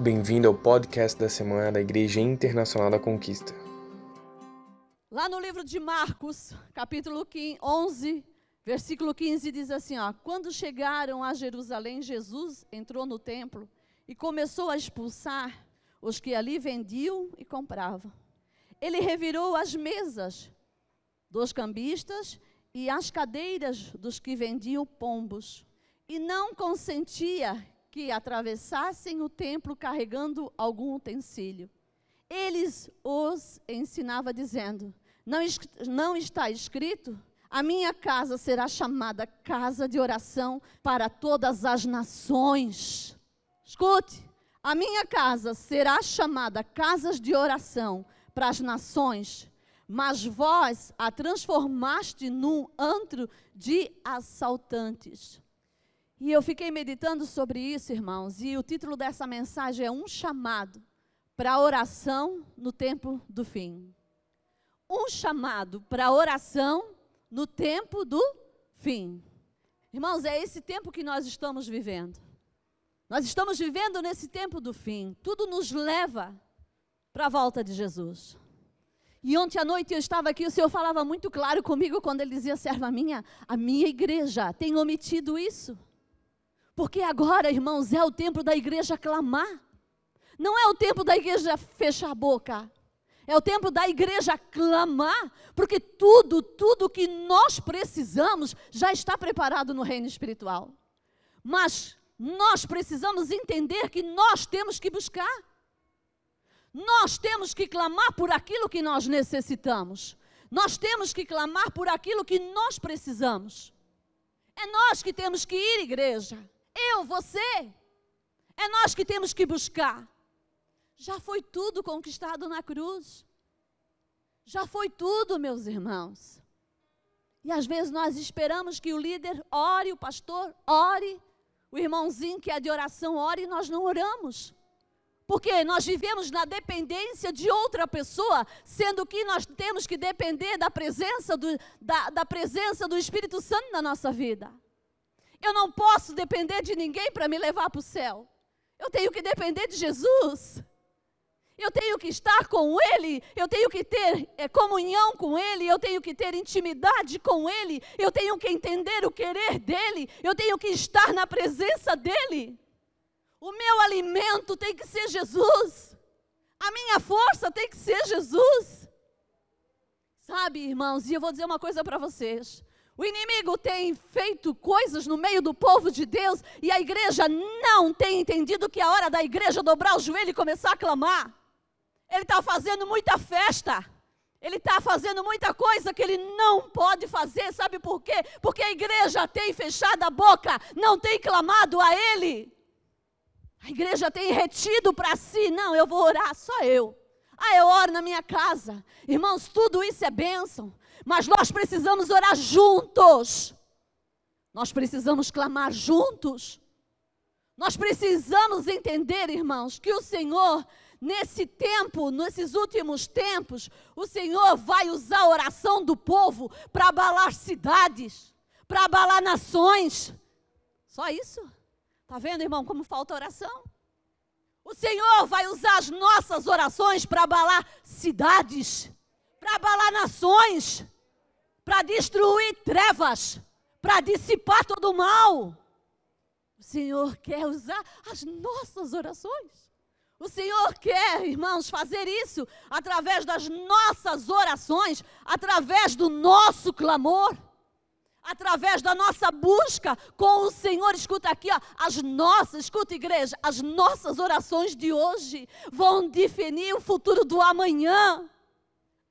Bem-vindo ao podcast da semana da Igreja Internacional da Conquista. Lá no livro de Marcos, capítulo 15, 11, versículo 15, diz assim: ó, Quando chegaram a Jerusalém, Jesus entrou no templo e começou a expulsar os que ali vendiam e compravam. Ele revirou as mesas dos cambistas e as cadeiras dos que vendiam pombos, e não consentia que atravessassem o templo carregando algum utensílio. Eles os ensinava dizendo: não, não está escrito? A minha casa será chamada casa de oração para todas as nações. Escute, a minha casa será chamada casas de oração para as nações, mas vós a transformaste num antro de assaltantes. E eu fiquei meditando sobre isso, irmãos, e o título dessa mensagem é Um chamado para oração no tempo do fim. Um chamado para oração no tempo do fim. Irmãos, é esse tempo que nós estamos vivendo. Nós estamos vivendo nesse tempo do fim. Tudo nos leva para a volta de Jesus. E ontem à noite eu estava aqui, o Senhor falava muito claro comigo quando ele dizia, serva minha, a minha igreja tem omitido isso. Porque agora, irmãos, é o tempo da igreja clamar. Não é o tempo da igreja fechar a boca. É o tempo da igreja clamar, porque tudo, tudo que nós precisamos já está preparado no reino espiritual. Mas nós precisamos entender que nós temos que buscar. Nós temos que clamar por aquilo que nós necessitamos. Nós temos que clamar por aquilo que nós precisamos. É nós que temos que ir, igreja. Eu, você. É nós que temos que buscar. Já foi tudo conquistado na cruz. Já foi tudo, meus irmãos. E às vezes nós esperamos que o líder ore, o pastor ore, o irmãozinho que é de oração ore e nós não oramos. Porque nós vivemos na dependência de outra pessoa, sendo que nós temos que depender da presença do, da, da presença do Espírito Santo na nossa vida. Eu não posso depender de ninguém para me levar para o céu. Eu tenho que depender de Jesus. Eu tenho que estar com Ele, eu tenho que ter é, comunhão com Ele, eu tenho que ter intimidade com Ele, eu tenho que entender o querer dEle, eu tenho que estar na presença dEle. O meu alimento tem que ser Jesus, a minha força tem que ser Jesus. Sabe, irmãos, e eu vou dizer uma coisa para vocês: o inimigo tem feito coisas no meio do povo de Deus e a igreja não tem entendido que é a hora da igreja dobrar o joelho e começar a clamar. Ele está fazendo muita festa. Ele está fazendo muita coisa que ele não pode fazer, sabe por quê? Porque a igreja tem fechado a boca, não tem clamado a Ele. A igreja tem retido para si, não, eu vou orar, só eu. Ah, eu oro na minha casa. Irmãos, tudo isso é bênção. Mas nós precisamos orar juntos. Nós precisamos clamar juntos. Nós precisamos entender, irmãos, que o Senhor, nesse tempo, nesses últimos tempos, o Senhor vai usar a oração do povo para abalar cidades, para abalar nações. Só isso? Está vendo, irmão, como falta oração? O Senhor vai usar as nossas orações para abalar cidades, para abalar nações, para destruir trevas, para dissipar todo o mal. O Senhor quer usar as nossas orações. O Senhor quer, irmãos, fazer isso através das nossas orações, através do nosso clamor, através da nossa busca com o Senhor. Escuta aqui, ó, as nossas, escuta igreja, as nossas orações de hoje vão definir o futuro do amanhã.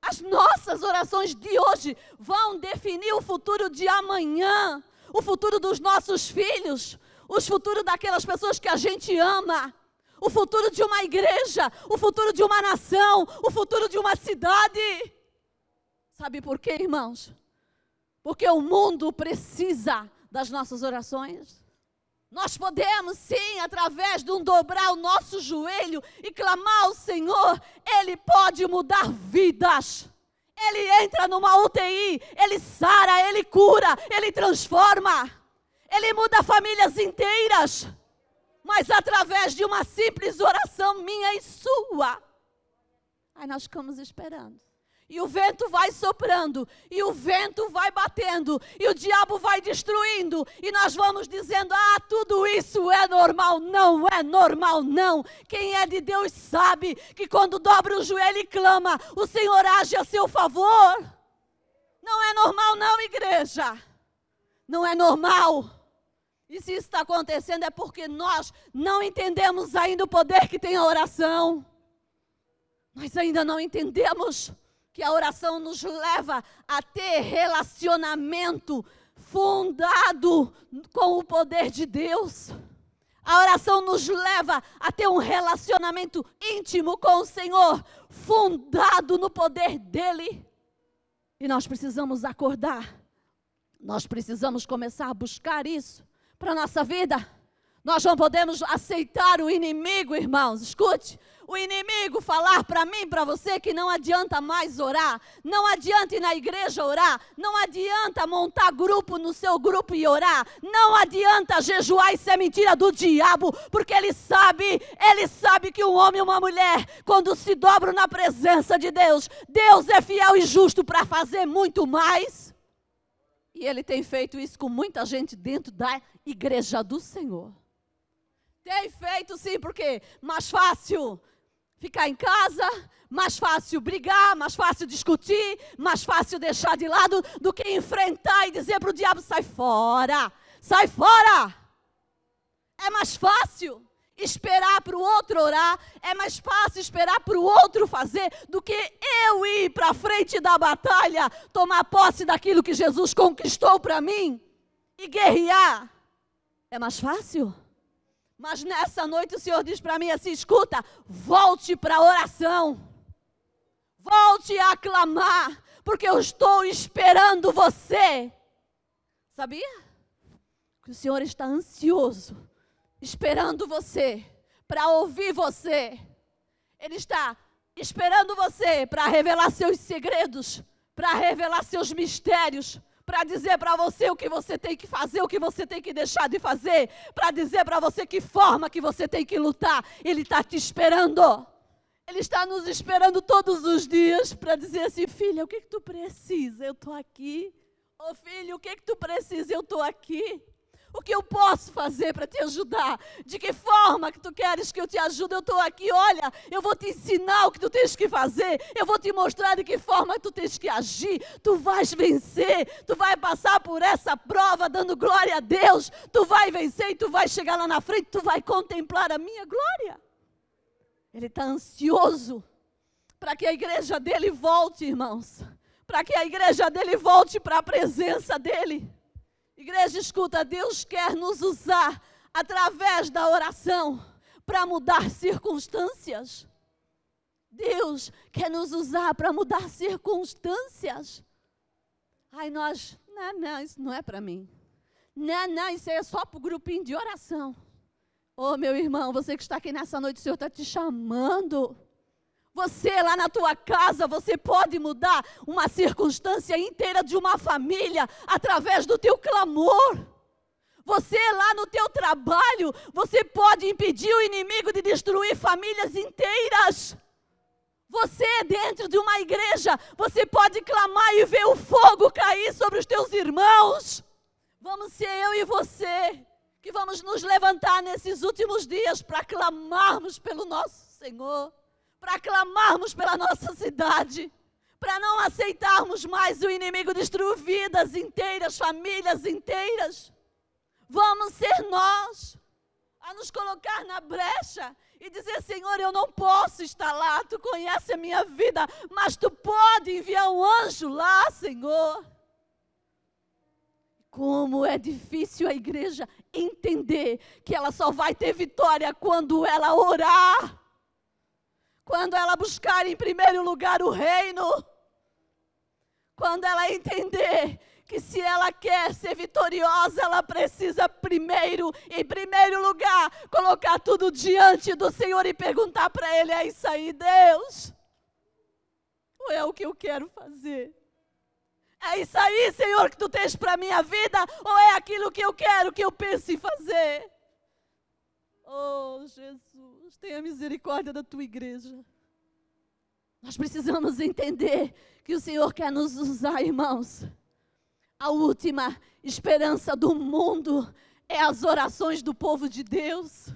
As nossas orações de hoje vão definir o futuro de amanhã, o futuro dos nossos filhos, o futuro daquelas pessoas que a gente ama, o futuro de uma igreja, o futuro de uma nação, o futuro de uma cidade. Sabe por quê, irmãos? Porque o mundo precisa das nossas orações. Nós podemos sim, através de um dobrar o nosso joelho e clamar ao Senhor, Ele pode mudar vidas. Ele entra numa UTI, Ele sara, Ele cura, Ele transforma, Ele muda famílias inteiras. mas através de uma simples oração minha e sua. Aí nós ficamos esperando. E o vento vai soprando, e o vento vai batendo, e o diabo vai destruindo, e nós vamos dizendo: ah, tudo isso é normal. Não é normal, não. Quem é de Deus sabe que quando dobra o joelho e clama, o Senhor age a seu favor. Não é normal, não, igreja. Não é normal. E se isso está acontecendo é porque nós não entendemos ainda o poder que tem a oração. Nós ainda não entendemos que a oração nos leva a ter relacionamento fundado com o poder de Deus. A oração nos leva a ter um relacionamento íntimo com o Senhor, fundado no poder dEle. E nós precisamos acordar, nós precisamos começar a buscar isso para a nossa vida. Nós não podemos aceitar o inimigo, irmãos. Escute, o inimigo falar para mim, para você, que não adianta mais orar, não adianta ir na igreja orar, não adianta montar grupo no seu grupo e orar, não adianta jejuar, isso é mentira do diabo, porque ele sabe, ele sabe que um homem e uma mulher, quando se dobram na presença de Deus, Deus é fiel e justo para fazer muito mais. E ele tem feito isso com muita gente dentro da igreja do Senhor. Tem feito sim, porque mais fácil ficar em casa, mais fácil brigar, mais fácil discutir, mais fácil deixar de lado do que enfrentar e dizer para o diabo: sai fora, sai fora. É mais fácil esperar para o outro orar, é mais fácil esperar para o outro fazer do que eu ir para frente da batalha, tomar posse daquilo que Jesus conquistou para mim e guerrear. É mais fácil? Mas nessa noite o Senhor diz para mim assim: escuta, volte para a oração, volte a clamar, porque eu estou esperando você. Sabia? Que o Senhor está ansioso, esperando você, para ouvir você. Ele está esperando você para revelar seus segredos, para revelar seus mistérios, para dizer para você o que você tem que fazer, o que você tem que deixar de fazer, para dizer para você que forma que você tem que lutar. Ele está te esperando. Ele está nos esperando todos os dias para dizer assim: filha, o que, que tu precisa? Eu estou aqui. Ô oh, filho, o que, que tu precisa? Eu estou aqui. O que eu posso fazer para te ajudar? De que forma que tu queres que eu te ajude? Eu estou aqui, olha, eu vou te ensinar o que tu tens que fazer, eu vou te mostrar de que forma tu tens que agir. Tu vais vencer, tu vai passar por essa prova dando glória a Deus. Tu vai vencer e tu vai chegar lá na frente, tu vai contemplar a minha glória. Ele está ansioso para que a igreja dele volte, irmãos. Para que a igreja dele volte para a presença dele. Igreja, escuta, Deus quer nos usar através da oração para mudar circunstâncias. Deus quer nos usar para mudar circunstâncias. Ai, nós, não, não, isso não é para mim. Não, não, isso é só para o grupinho de oração. Ô, oh, meu irmão, você que está aqui nessa noite, o Senhor está te chamando. Você lá na tua casa, você pode mudar uma circunstância inteira de uma família através do teu clamor. Você lá no teu trabalho, você pode impedir o inimigo de destruir famílias inteiras. Você dentro de uma igreja, você pode clamar e ver o fogo cair sobre os teus irmãos. Vamos ser eu e você que vamos nos levantar nesses últimos dias para clamarmos pelo nosso Senhor para clamarmos pela nossa cidade, para não aceitarmos mais o inimigo destruir vidas inteiras, famílias inteiras. Vamos ser nós a nos colocar na brecha e dizer: Senhor, eu não posso estar lá, tu conhece a minha vida, mas tu pode enviar um anjo lá, Senhor. Como é difícil a igreja entender que ela só vai ter vitória quando ela orar quando ela buscar em primeiro lugar o reino, quando ela entender que se ela quer ser vitoriosa, ela precisa primeiro, em primeiro lugar, colocar tudo diante do Senhor e perguntar para Ele: é isso aí, Deus? Ou é o que eu quero fazer? É isso aí, Senhor, que tu tens para a minha vida? Ou é aquilo que eu quero, que eu penso em fazer? Oh, Jesus, tenha misericórdia da tua igreja. Nós precisamos entender que o Senhor quer nos usar, irmãos. A última esperança do mundo é as orações do povo de Deus.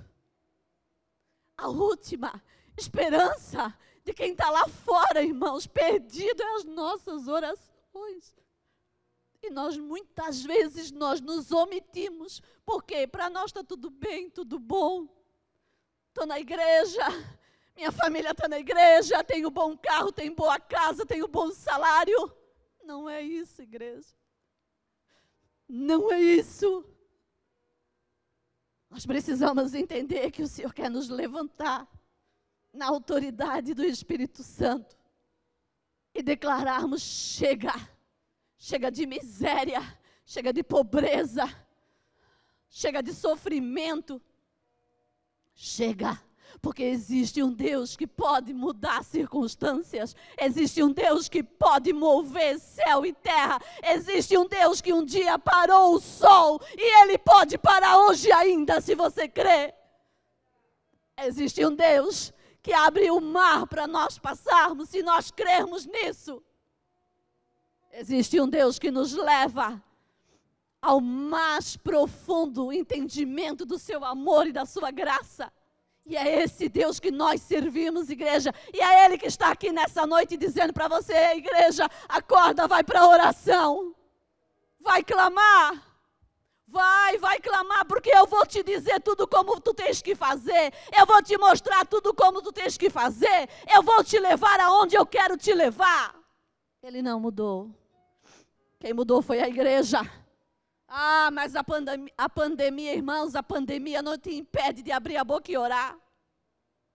A última esperança de quem está lá fora, irmãos, perdido é as nossas orações. E nós muitas vezes nós nos omitimos, porque para nós está tudo bem, tudo bom. Estou na igreja, minha família está na igreja, tenho bom carro, tenho boa casa, tenho bom salário. Não é isso, igreja. Não é isso. Nós precisamos entender que o Senhor quer nos levantar na autoridade do Espírito Santo e declararmos: chega, chega de miséria, chega de pobreza, chega de sofrimento, chega porque existe um Deus que pode mudar circunstâncias, existe um Deus que pode mover céu e terra, existe um Deus que um dia parou o sol e ele pode parar hoje ainda, se você crê. Existe um Deus que abre o mar para nós passarmos, se nós crermos nisso. Existe um Deus que nos leva ao mais profundo entendimento do seu amor e da sua graça. E é esse Deus que nós servimos, igreja. E é Ele que está aqui nessa noite dizendo para você, igreja, acorda, vai para a oração. Vai clamar. Vai, vai clamar, porque eu vou te dizer tudo como tu tens que fazer. Eu vou te mostrar tudo como tu tens que fazer. Eu vou te levar aonde eu quero te levar. Ele não mudou. Quem mudou foi a igreja. Ah, mas a, pandemia, a pandemia, irmãos, a pandemia não te impede de abrir a boca e orar.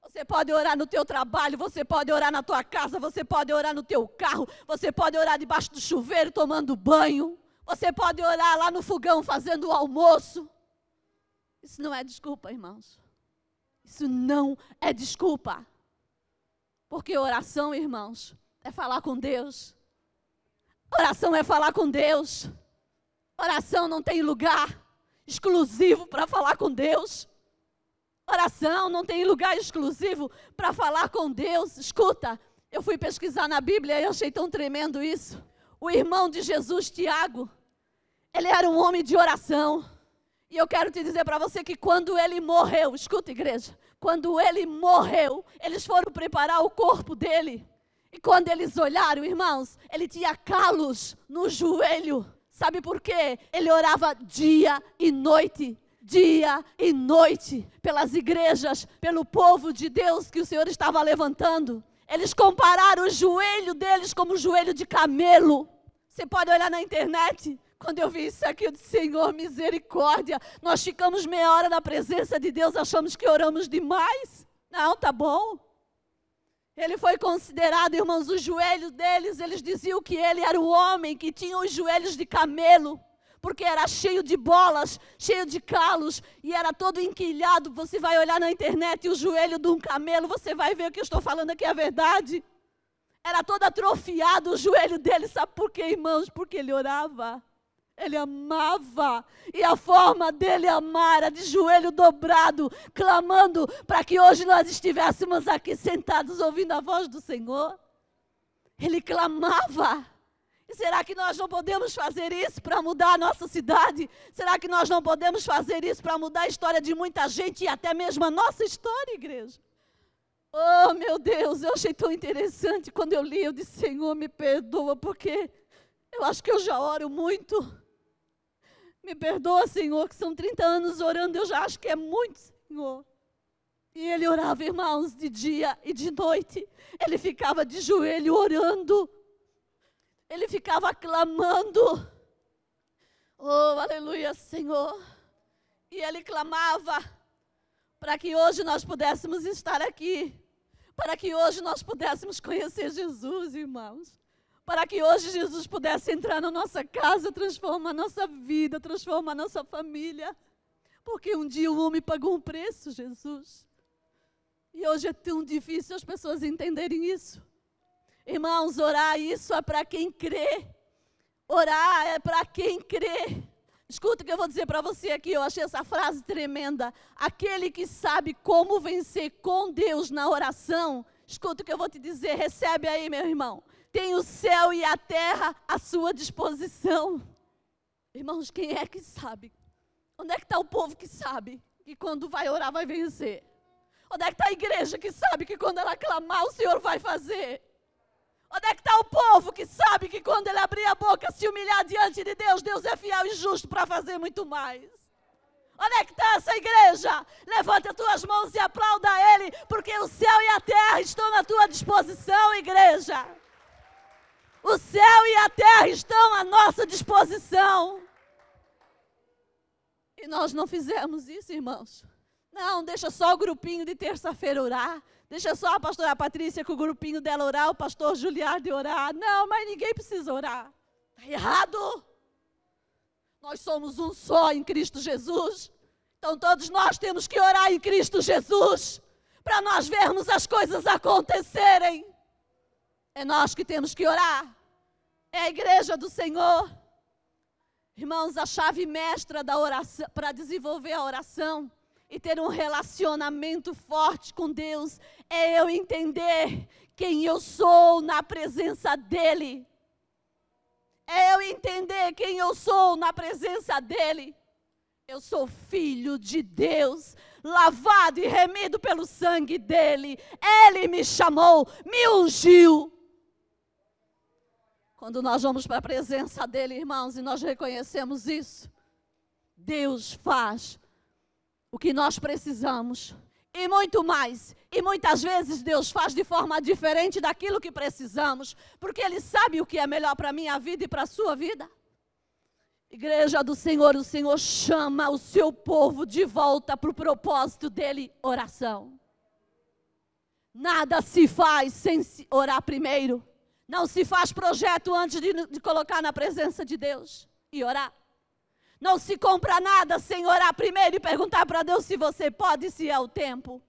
Você pode orar no teu trabalho, você pode orar na tua casa, você pode orar no teu carro, você pode orar debaixo do chuveiro tomando banho, você pode orar lá no fogão fazendo o almoço. Isso não é desculpa, irmãos. Isso não é desculpa. Porque oração, irmãos, é falar com Deus. Oração é falar com Deus. Oração não tem lugar exclusivo para falar com Deus. Oração não tem lugar exclusivo para falar com Deus. Escuta, eu fui pesquisar na Bíblia e achei tão tremendo isso. O irmão de Jesus, Tiago, ele era um homem de oração. E eu quero te dizer para você que quando ele morreu, escuta, igreja, quando ele morreu, eles foram preparar o corpo dele. E quando eles olharam, irmãos, ele tinha calos no joelho. Sabe por quê? Ele orava dia e noite, dia e noite, pelas igrejas, pelo povo de Deus que o Senhor estava levantando. Eles compararam o joelho deles como o joelho de camelo. Você pode olhar na internet. Quando eu vi isso aqui, eu disse: Senhor, misericórdia. Nós ficamos meia hora na presença de Deus, achamos que oramos demais. Não, tá bom. Ele foi considerado, irmãos, os joelhos deles, eles diziam que ele era o homem que tinha os joelhos de camelo, porque era cheio de bolas, cheio de calos e era todo enquilhado. Você vai olhar na internet o joelho de um camelo, você vai ver o que eu estou falando aqui é verdade. Era todo atrofiado o joelho dele, sabe por quê, irmãos? Porque ele orava. Ele amava. E a forma dele amar era de joelho dobrado, clamando para que hoje nós estivéssemos aqui sentados ouvindo a voz do Senhor. Ele clamava. E será que nós não podemos fazer isso para mudar a nossa cidade? Será que nós não podemos fazer isso para mudar a história de muita gente e até mesmo a nossa história, igreja? Oh, meu Deus, eu achei tão interessante quando eu li, eu disse, Senhor, me perdoa, porque eu acho que eu já oro muito. Me perdoa, Senhor, que são 30 anos orando, eu já acho que é muito, Senhor. E ele orava, irmãos, de dia e de noite. Ele ficava de joelho orando. Ele ficava clamando. Oh, aleluia, Senhor. E ele clamava para que hoje nós pudéssemos estar aqui. Para que hoje nós pudéssemos conhecer Jesus, irmãos para que hoje Jesus pudesse entrar na nossa casa, transformar a nossa vida, transformar a nossa família. Porque um dia o homem pagou um preço, Jesus. E hoje é tão difícil as pessoas entenderem isso. Irmãos, orar isso é para quem crê. Orar é para quem crê. Escuta o que eu vou dizer para você aqui, eu achei essa frase tremenda. Aquele que sabe como vencer com Deus na oração, escuta o que eu vou te dizer, recebe aí, meu irmão. Tem o céu e a terra à sua disposição. Irmãos, quem é que sabe? Onde é que está o povo que sabe que quando vai orar vai vencer? Onde é que está a igreja que sabe que quando ela clamar o Senhor vai fazer? Onde é que está o povo que sabe que quando ele abrir a boca, se humilhar diante de Deus, Deus é fiel e justo para fazer muito mais? Onde é que está essa igreja? Levanta as tuas mãos e aplauda a Ele, porque o céu e a terra estão na tua disposição, igreja. O céu e a terra estão à nossa disposição. E nós não fizemos isso, irmãos. Não, deixa só o grupinho de terça-feira orar. Deixa só a pastora Patrícia com o grupinho dela orar, o pastor Juliardo orar. Não, mas ninguém precisa orar. Está errado. Nós somos um só em Cristo Jesus. Então todos nós temos que orar em Cristo Jesus. Para nós vermos as coisas acontecerem. É nós que temos que orar. É a igreja do Senhor. Irmãos, a chave mestra da oração para desenvolver a oração e ter um relacionamento forte com Deus é eu entender quem eu sou na presença dEle. É eu entender quem eu sou na presença dEle. Eu sou filho de Deus, lavado e remido pelo sangue dEle. Ele me chamou, me ungiu. Quando nós vamos para a presença dEle, irmãos, e nós reconhecemos isso, Deus faz o que nós precisamos e muito mais. E muitas vezes Deus faz de forma diferente daquilo que precisamos, porque Ele sabe o que é melhor para a minha vida e para a sua vida. Igreja do Senhor, o Senhor chama o seu povo de volta para o propósito dele, oração. Nada se faz sem orar primeiro. Não se faz projeto antes de, de colocar na presença de Deus e orar. Não se compra nada sem orar primeiro e perguntar para Deus se você pode, se é o tempo.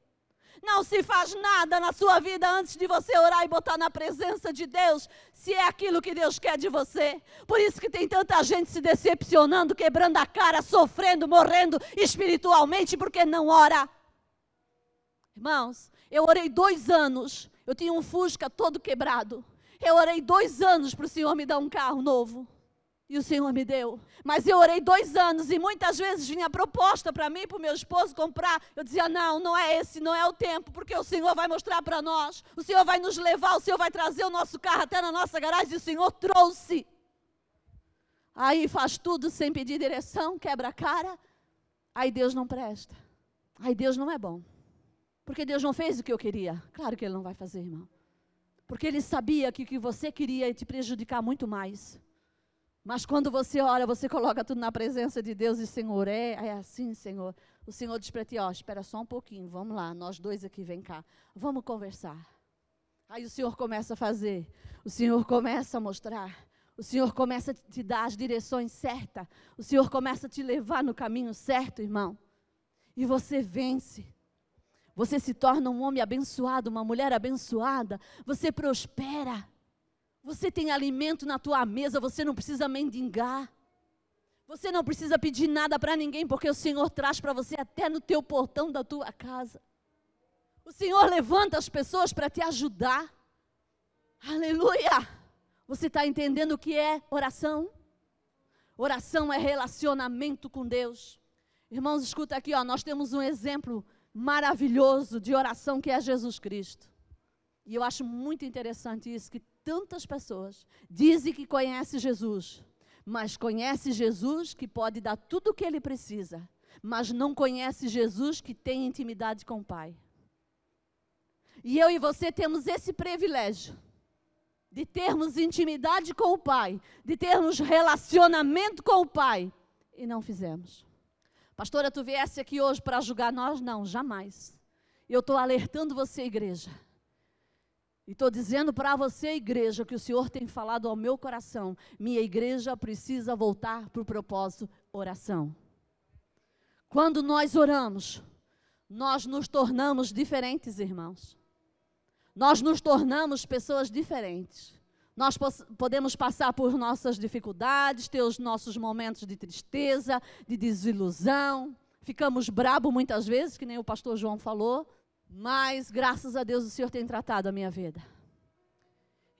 Não se faz nada na sua vida antes de você orar e botar na presença de Deus, se é aquilo que Deus quer de você. Por isso que tem tanta gente se decepcionando, quebrando a cara, sofrendo, morrendo espiritualmente, porque não ora. Irmãos, eu orei dois anos, eu tinha um Fusca todo quebrado. Eu orei dois anos para o Senhor me dar um carro novo. E o Senhor me deu. Mas eu orei dois anos e muitas vezes vinha proposta para mim, para o meu esposo comprar. Eu dizia: não, não é esse, não é o tempo, porque o Senhor vai mostrar para nós. O Senhor vai nos levar, o Senhor vai trazer o nosso carro até na nossa garagem. E o Senhor trouxe. Aí faz tudo sem pedir direção, quebra a cara. Aí Deus não presta. Aí Deus não é bom. Porque Deus não fez o que eu queria. Claro que Ele não vai fazer, irmão. Porque Ele sabia que o que você queria ia te prejudicar muito mais. Mas quando você ora, você coloca tudo na presença de Deus e Senhor, é, é assim, Senhor. O Senhor diz para ti, ó, espera só um pouquinho, vamos lá, nós dois aqui, vem cá, vamos conversar. Aí o Senhor começa a fazer, o Senhor começa a mostrar, o Senhor começa a te dar as direções certas, o Senhor começa a te levar no caminho certo, irmão. E você vence. Você se torna um homem abençoado, uma mulher abençoada, você prospera. Você tem alimento na tua mesa, você não precisa mendigar. Você não precisa pedir nada para ninguém, porque o Senhor traz para você até no teu portão da tua casa. O Senhor levanta as pessoas para te ajudar. Aleluia! Você está entendendo o que é oração? Oração é relacionamento com Deus. Irmãos, escuta aqui, ó, nós temos um exemplo maravilhoso de oração que é Jesus Cristo. E eu acho muito interessante isso, que tantas pessoas dizem que conhece Jesus, mas conhece Jesus que pode dar tudo o que ele precisa, mas não conhece Jesus que tem intimidade com o Pai. E eu e você temos esse privilégio de termos intimidade com o Pai, de termos relacionamento com o Pai, e não fizemos. Pastora, tu viesse aqui hoje para julgar nós? Não, jamais. Eu estou alertando você, igreja e estou dizendo para você, igreja, que o Senhor tem falado ao meu coração. Minha igreja precisa voltar para o propósito oração. Quando nós oramos, nós nos tornamos diferentes, irmãos. Nós nos tornamos pessoas diferentes. Nós podemos passar por nossas dificuldades, ter os nossos momentos de tristeza, de desilusão. Ficamos brabo muitas vezes, que nem o pastor João falou, mas graças a Deus o Senhor tem tratado a minha vida.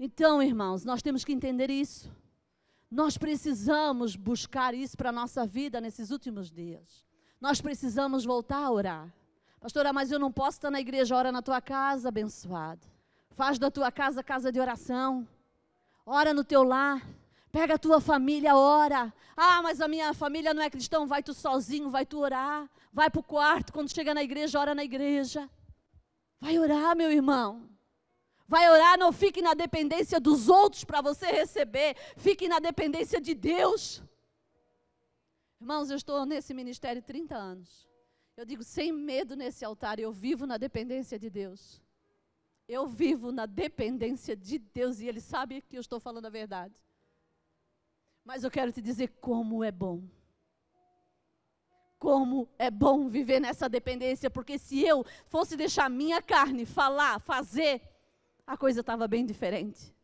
Então, irmãos, nós temos que entender isso. Nós precisamos buscar isso para a nossa vida nesses últimos dias. Nós precisamos voltar a orar. Pastora, mas eu não posso estar na igreja, ora na tua casa, abençoado. Faz da tua casa casa de oração ora no teu lar. Pega a tua família, ora. Ah, mas a minha família não é cristão, vai tu sozinho, vai tu orar. Vai para o quarto, quando chega na igreja, ora na igreja. Vai orar, meu irmão. Vai orar, não fique na dependência dos outros para você receber. Fique na dependência de Deus. Irmãos, eu estou nesse ministério 30 anos. Eu digo sem medo nesse altar, eu vivo na dependência de Deus. Eu vivo na dependência de Deus e Ele sabe que eu estou falando a verdade. Mas eu quero te dizer como é bom. Como é bom viver nessa dependência, porque se eu fosse deixar minha carne falar, fazer, a coisa estava bem diferente.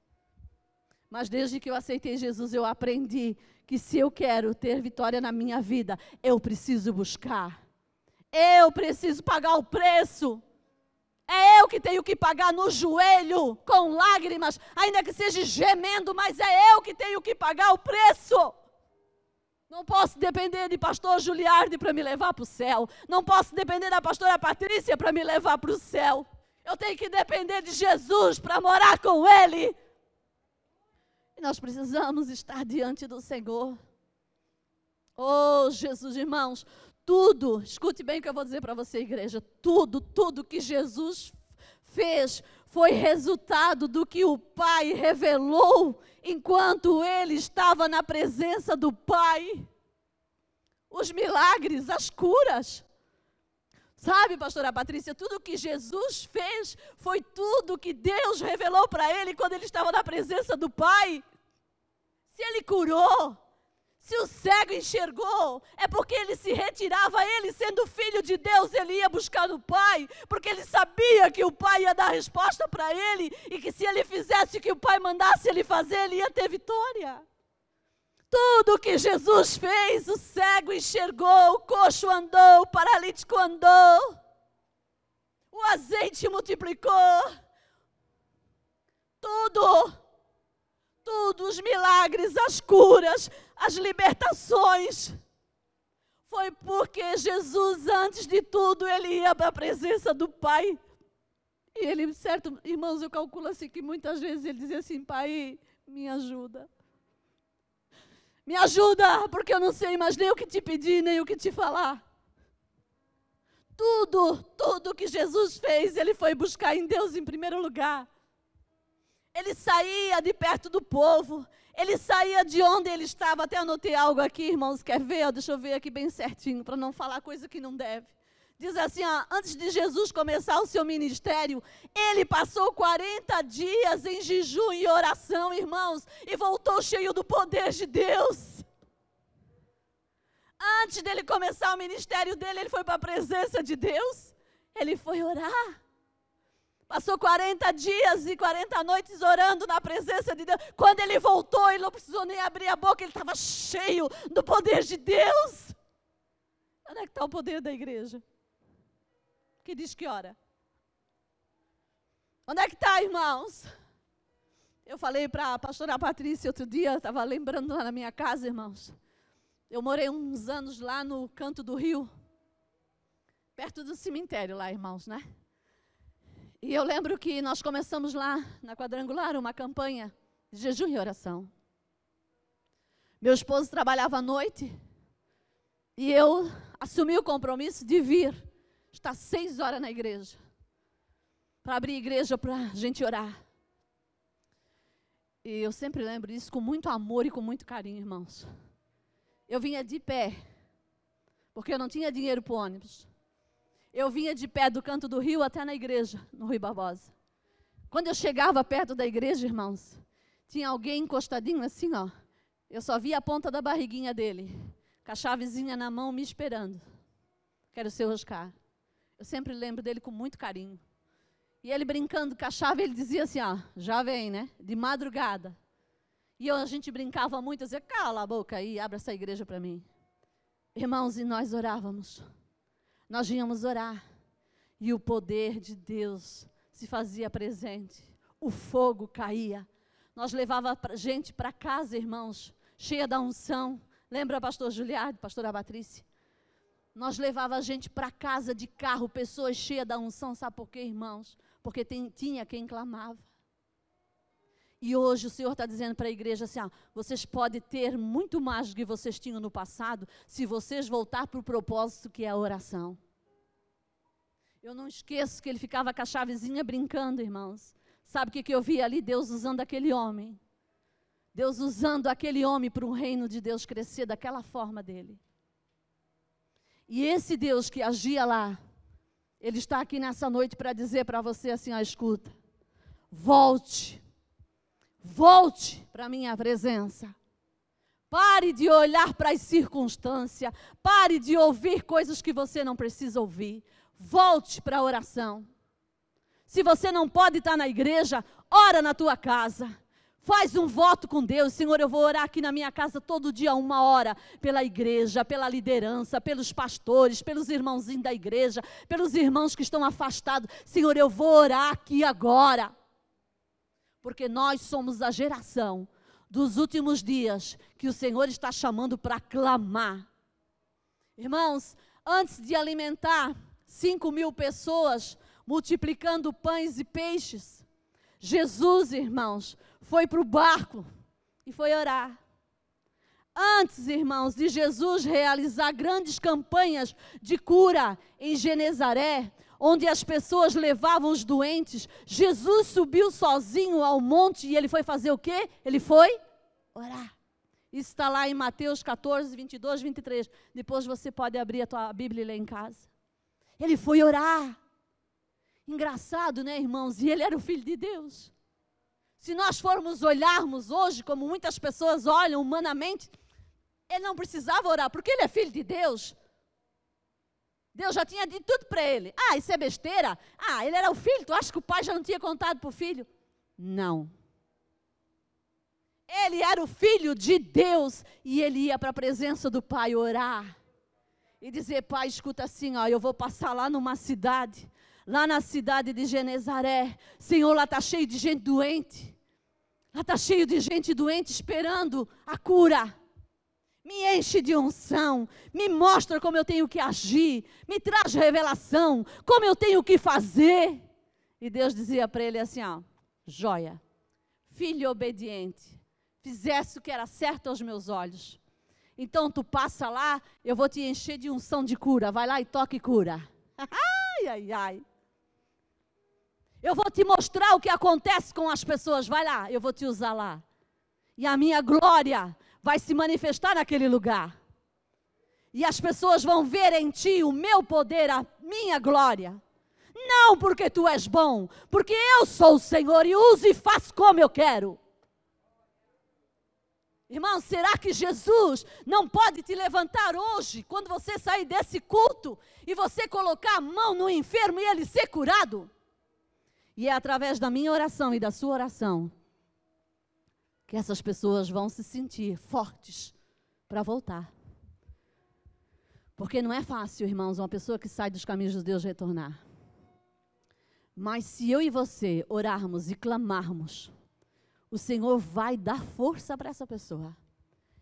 Mas desde que eu aceitei Jesus, eu aprendi que se eu quero ter vitória na minha vida, eu preciso buscar. Eu preciso pagar o preço. É eu que tenho que pagar no joelho, com lágrimas, ainda que seja gemendo, mas é eu que tenho que pagar o preço. Não posso depender de pastor Juliardi para me levar para o céu. Não posso depender da pastora Patrícia para me levar para o céu. Eu tenho que depender de Jesus para morar com Ele. E nós precisamos estar diante do Senhor. Oh, Jesus, irmãos, tudo, escute bem o que eu vou dizer para você, igreja. Tudo, tudo que Jesus fez foi resultado do que o Pai revelou enquanto ele estava na presença do Pai. Os milagres, as curas. Sabe, pastora Patrícia, tudo que Jesus fez foi tudo que Deus revelou para ele quando ele estava na presença do Pai. Se ele curou, se o cego enxergou, é porque ele se retirava, ele sendo filho de Deus, ele ia buscar o Pai, porque ele sabia que o Pai ia dar resposta para ele e que se ele fizesse o que o Pai mandasse ele fazer, ele ia ter vitória. Tudo que Jesus fez, o cego enxergou, o coxo andou, o paralítico andou, o azeite multiplicou. Tudo tudo, os milagres, as curas, as libertações. Foi porque Jesus, antes de tudo, ele ia para a presença do Pai. E ele, certo, irmãos, eu calculo assim que muitas vezes ele dizia assim: Pai, me ajuda. Me ajuda, porque eu não sei mais nem o que te pedir, nem o que te falar. Tudo, tudo que Jesus fez, ele foi buscar em Deus em primeiro lugar. Ele saía de perto do povo. Ele saía de onde ele estava. Até anotei algo aqui, irmãos. Quer ver? Deixa eu ver aqui bem certinho, para não falar coisa que não deve. Diz assim: ó, antes de Jesus começar o seu ministério, ele passou 40 dias em jejum e oração, irmãos, e voltou cheio do poder de Deus. Antes dele começar o ministério dele, ele foi para a presença de Deus. Ele foi orar. Passou 40 dias e 40 noites orando na presença de Deus. Quando ele voltou, ele não precisou nem abrir a boca, ele estava cheio do poder de Deus. Onde é que está o poder da igreja? Que diz que ora? Onde é que está, irmãos? Eu falei para a pastora Patrícia outro dia, estava lembrando lá na minha casa, irmãos. Eu morei uns anos lá no canto do rio, perto do cemitério lá, irmãos, né? E eu lembro que nós começamos lá na quadrangular uma campanha de jejum e oração. Meu esposo trabalhava à noite e eu assumi o compromisso de vir estar seis horas na igreja para abrir igreja para a gente orar. E eu sempre lembro disso com muito amor e com muito carinho, irmãos. Eu vinha de pé, porque eu não tinha dinheiro para ônibus. Eu vinha de pé do canto do rio até na igreja, no Rio Barbosa. Quando eu chegava perto da igreja, irmãos, tinha alguém encostadinho assim, ó. Eu só via a ponta da barriguinha dele, com a chavezinha na mão, me esperando. Quero ser Oscar. Eu sempre lembro dele com muito carinho. E ele brincando com a chave, ele dizia assim, ó, já vem, né? De madrugada. E eu, a gente brincava muito, dizia, cala a boca aí, abra essa igreja para mim. Irmãos, e nós orávamos. Nós íamos orar. E o poder de Deus se fazia presente. O fogo caía. Nós levava gente para casa, irmãos, cheia da unção. Lembra, pastor Juliardo, pastora Patrícia? Nós levava gente para casa de carro, pessoas cheias da unção, sabe por quê, irmãos? Porque tem, tinha quem clamava. E hoje o Senhor está dizendo para a igreja assim: vocês podem ter muito mais do que vocês tinham no passado, se vocês voltar para o propósito que é a oração. Eu não esqueço que ele ficava com a chavezinha brincando, irmãos. Sabe o que, que eu vi ali? Deus usando aquele homem. Deus usando aquele homem para o reino de Deus crescer daquela forma dele. E esse Deus que agia lá, ele está aqui nessa noite para dizer para você assim: ó, escuta, volte, volte para a minha presença. Pare de olhar para as circunstâncias, pare de ouvir coisas que você não precisa ouvir. Volte para a oração. Se você não pode estar na igreja, ora na tua casa. Faz um voto com Deus, Senhor. Eu vou orar aqui na minha casa todo dia, uma hora, pela igreja, pela liderança, pelos pastores, pelos irmãozinhos da igreja, pelos irmãos que estão afastados. Senhor, eu vou orar aqui agora. Porque nós somos a geração dos últimos dias que o Senhor está chamando para clamar. Irmãos, antes de alimentar cinco mil pessoas, multiplicando pães e peixes, Jesus, irmãos, foi para o barco e foi orar. Antes, irmãos, de Jesus realizar grandes campanhas de cura em Genezaré, onde as pessoas levavam os doentes, Jesus subiu sozinho ao monte e ele foi fazer o quê? Ele foi orar. Isso está lá em Mateus 14, 22, 23. Depois você pode abrir a tua Bíblia e ler em casa. Ele foi orar. Engraçado, né, irmãos? E ele era o filho de Deus. Se nós formos olharmos hoje, como muitas pessoas olham humanamente, ele não precisava orar, porque ele é filho de Deus. Deus já tinha dito tudo para ele. Ah, isso é besteira? Ah, ele era o filho, tu acha que o pai já não tinha contado para o filho? Não. Ele era o filho de Deus e ele ia para a presença do pai orar. E dizer, pai, escuta assim, ó, eu vou passar lá numa cidade, lá na cidade de Genezaré. Senhor, lá está cheio de gente doente. Lá está cheio de gente doente esperando a cura. Me enche de unção, me mostra como eu tenho que agir, me traz revelação, como eu tenho que fazer. E Deus dizia para ele assim: ó, joia, filho obediente, fizesse o que era certo aos meus olhos. Então tu passa lá, eu vou te encher de unção de cura. Vai lá e toque cura. ai, ai, ai. Eu vou te mostrar o que acontece com as pessoas. Vai lá, eu vou te usar lá. E a minha glória vai se manifestar naquele lugar. E as pessoas vão ver em ti o meu poder, a minha glória. Não porque tu és bom, porque eu sou o Senhor e uso e faço como eu quero. Irmão, será que Jesus não pode te levantar hoje, quando você sair desse culto, e você colocar a mão no enfermo e ele ser curado? E é através da minha oração e da sua oração que essas pessoas vão se sentir fortes para voltar. Porque não é fácil, irmãos, uma pessoa que sai dos caminhos de Deus retornar. Mas se eu e você orarmos e clamarmos, o Senhor vai dar força para essa pessoa.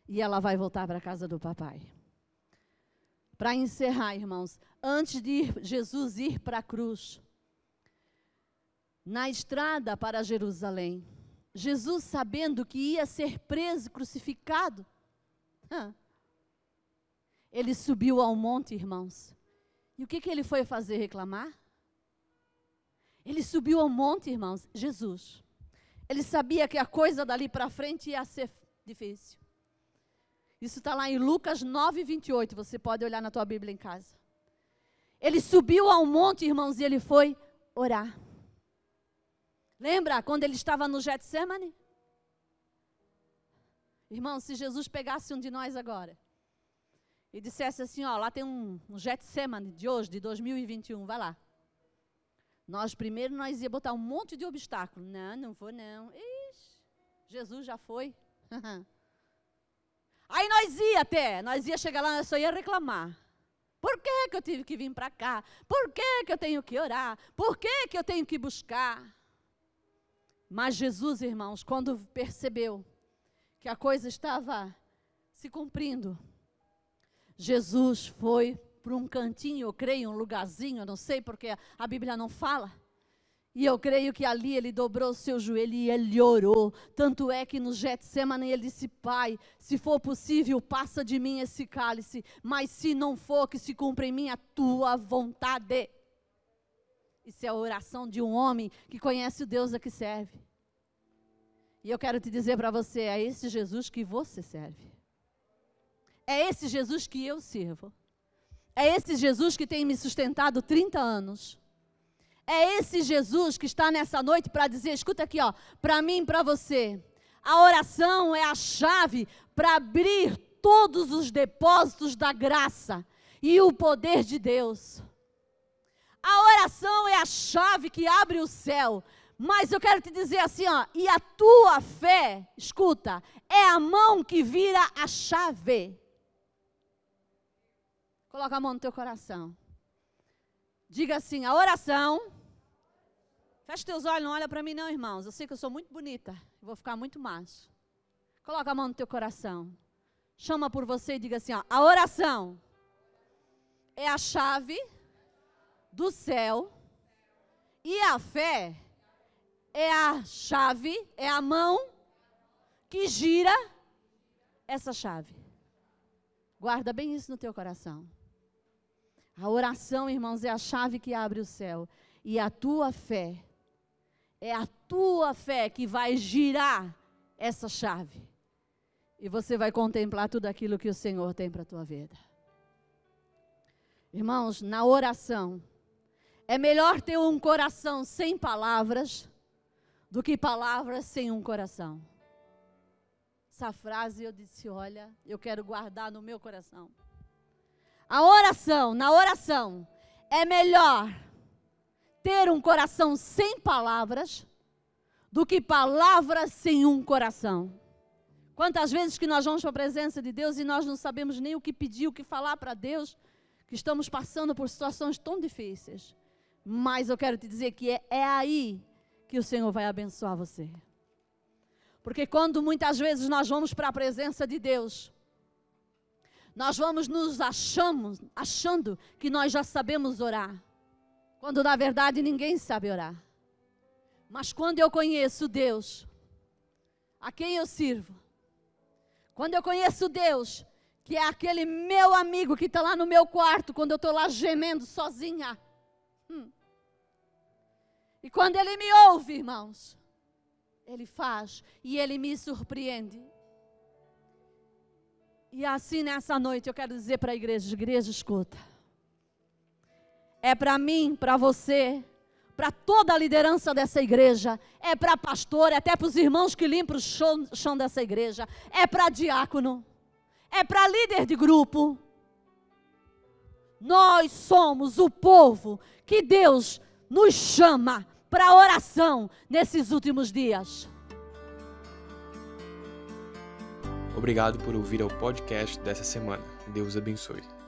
E ela vai voltar para a casa do papai. Para encerrar, irmãos, antes de ir, Jesus ir para a cruz, na estrada para Jerusalém. Jesus, sabendo que ia ser preso, crucificado, ele subiu ao monte, irmãos. E o que, que ele foi fazer? Reclamar? Ele subiu ao monte, irmãos, Jesus. Ele sabia que a coisa dali para frente ia ser difícil. Isso está lá em Lucas 9, 28. Você pode olhar na tua Bíblia em casa. Ele subiu ao monte, irmãos, e ele foi orar. Lembra quando ele estava no Getsemane? Irmão, se Jesus pegasse um de nós agora e dissesse assim, ó, lá tem um, um Getsemane de hoje, de 2021, vai lá. Nós primeiro nós ia botar um monte de obstáculo. Não, não vou não. Ixi, Jesus já foi. Aí nós ia até, nós ia chegar lá, nós só ia reclamar. Por que, que eu tive que vir para cá? Por que, que eu tenho que orar? Por que, que eu tenho que buscar? Mas Jesus, irmãos, quando percebeu que a coisa estava se cumprindo, Jesus foi para um cantinho, eu creio, um lugarzinho, eu não sei porque a Bíblia não fala. E eu creio que ali ele dobrou o seu joelho e ele orou. Tanto é que no Getsemane ele disse: Pai, se for possível, passa de mim esse cálice, mas se não for, que se cumpra em mim a tua vontade. Isso é a oração de um homem que conhece o Deus a que serve. E eu quero te dizer para você: é esse Jesus que você serve. É esse Jesus que eu sirvo. É esse Jesus que tem me sustentado 30 anos. É esse Jesus que está nessa noite para dizer: escuta aqui, ó, para mim e para você. A oração é a chave para abrir todos os depósitos da graça e o poder de Deus. A oração é a chave que abre o céu. Mas eu quero te dizer assim, ó, e a tua fé, escuta, é a mão que vira a chave. Coloca a mão no teu coração. Diga assim: a oração. Fecha teus olhos, não olha para mim, não, irmãos. Eu sei que eu sou muito bonita. Vou ficar muito macho. Coloca a mão no teu coração. Chama por você e diga assim: ó, a oração é a chave do céu e a fé é a chave, é a mão que gira essa chave. Guarda bem isso no teu coração. A oração, irmãos, é a chave que abre o céu. E a tua fé, é a tua fé que vai girar essa chave. E você vai contemplar tudo aquilo que o Senhor tem para a tua vida. Irmãos, na oração, é melhor ter um coração sem palavras do que palavras sem um coração. Essa frase eu disse: olha, eu quero guardar no meu coração. A oração, na oração, é melhor ter um coração sem palavras do que palavras sem um coração. Quantas vezes que nós vamos para a presença de Deus e nós não sabemos nem o que pedir, o que falar para Deus, que estamos passando por situações tão difíceis. Mas eu quero te dizer que é, é aí que o Senhor vai abençoar você. Porque quando muitas vezes nós vamos para a presença de Deus, nós vamos nos achamos, achando que nós já sabemos orar, quando na verdade ninguém sabe orar. Mas quando eu conheço Deus, a quem eu sirvo, quando eu conheço Deus, que é aquele meu amigo que está lá no meu quarto, quando eu estou lá gemendo sozinha. Hum. E quando Ele me ouve, irmãos, Ele faz e Ele me surpreende. E assim nessa noite eu quero dizer para a igreja: igreja, escuta. É para mim, para você, para toda a liderança dessa igreja, é para pastor, é até para os irmãos que limpam o chão, chão dessa igreja, é para diácono, é para líder de grupo. Nós somos o povo que Deus nos chama para oração nesses últimos dias. Obrigado por ouvir ao podcast dessa semana. Deus abençoe.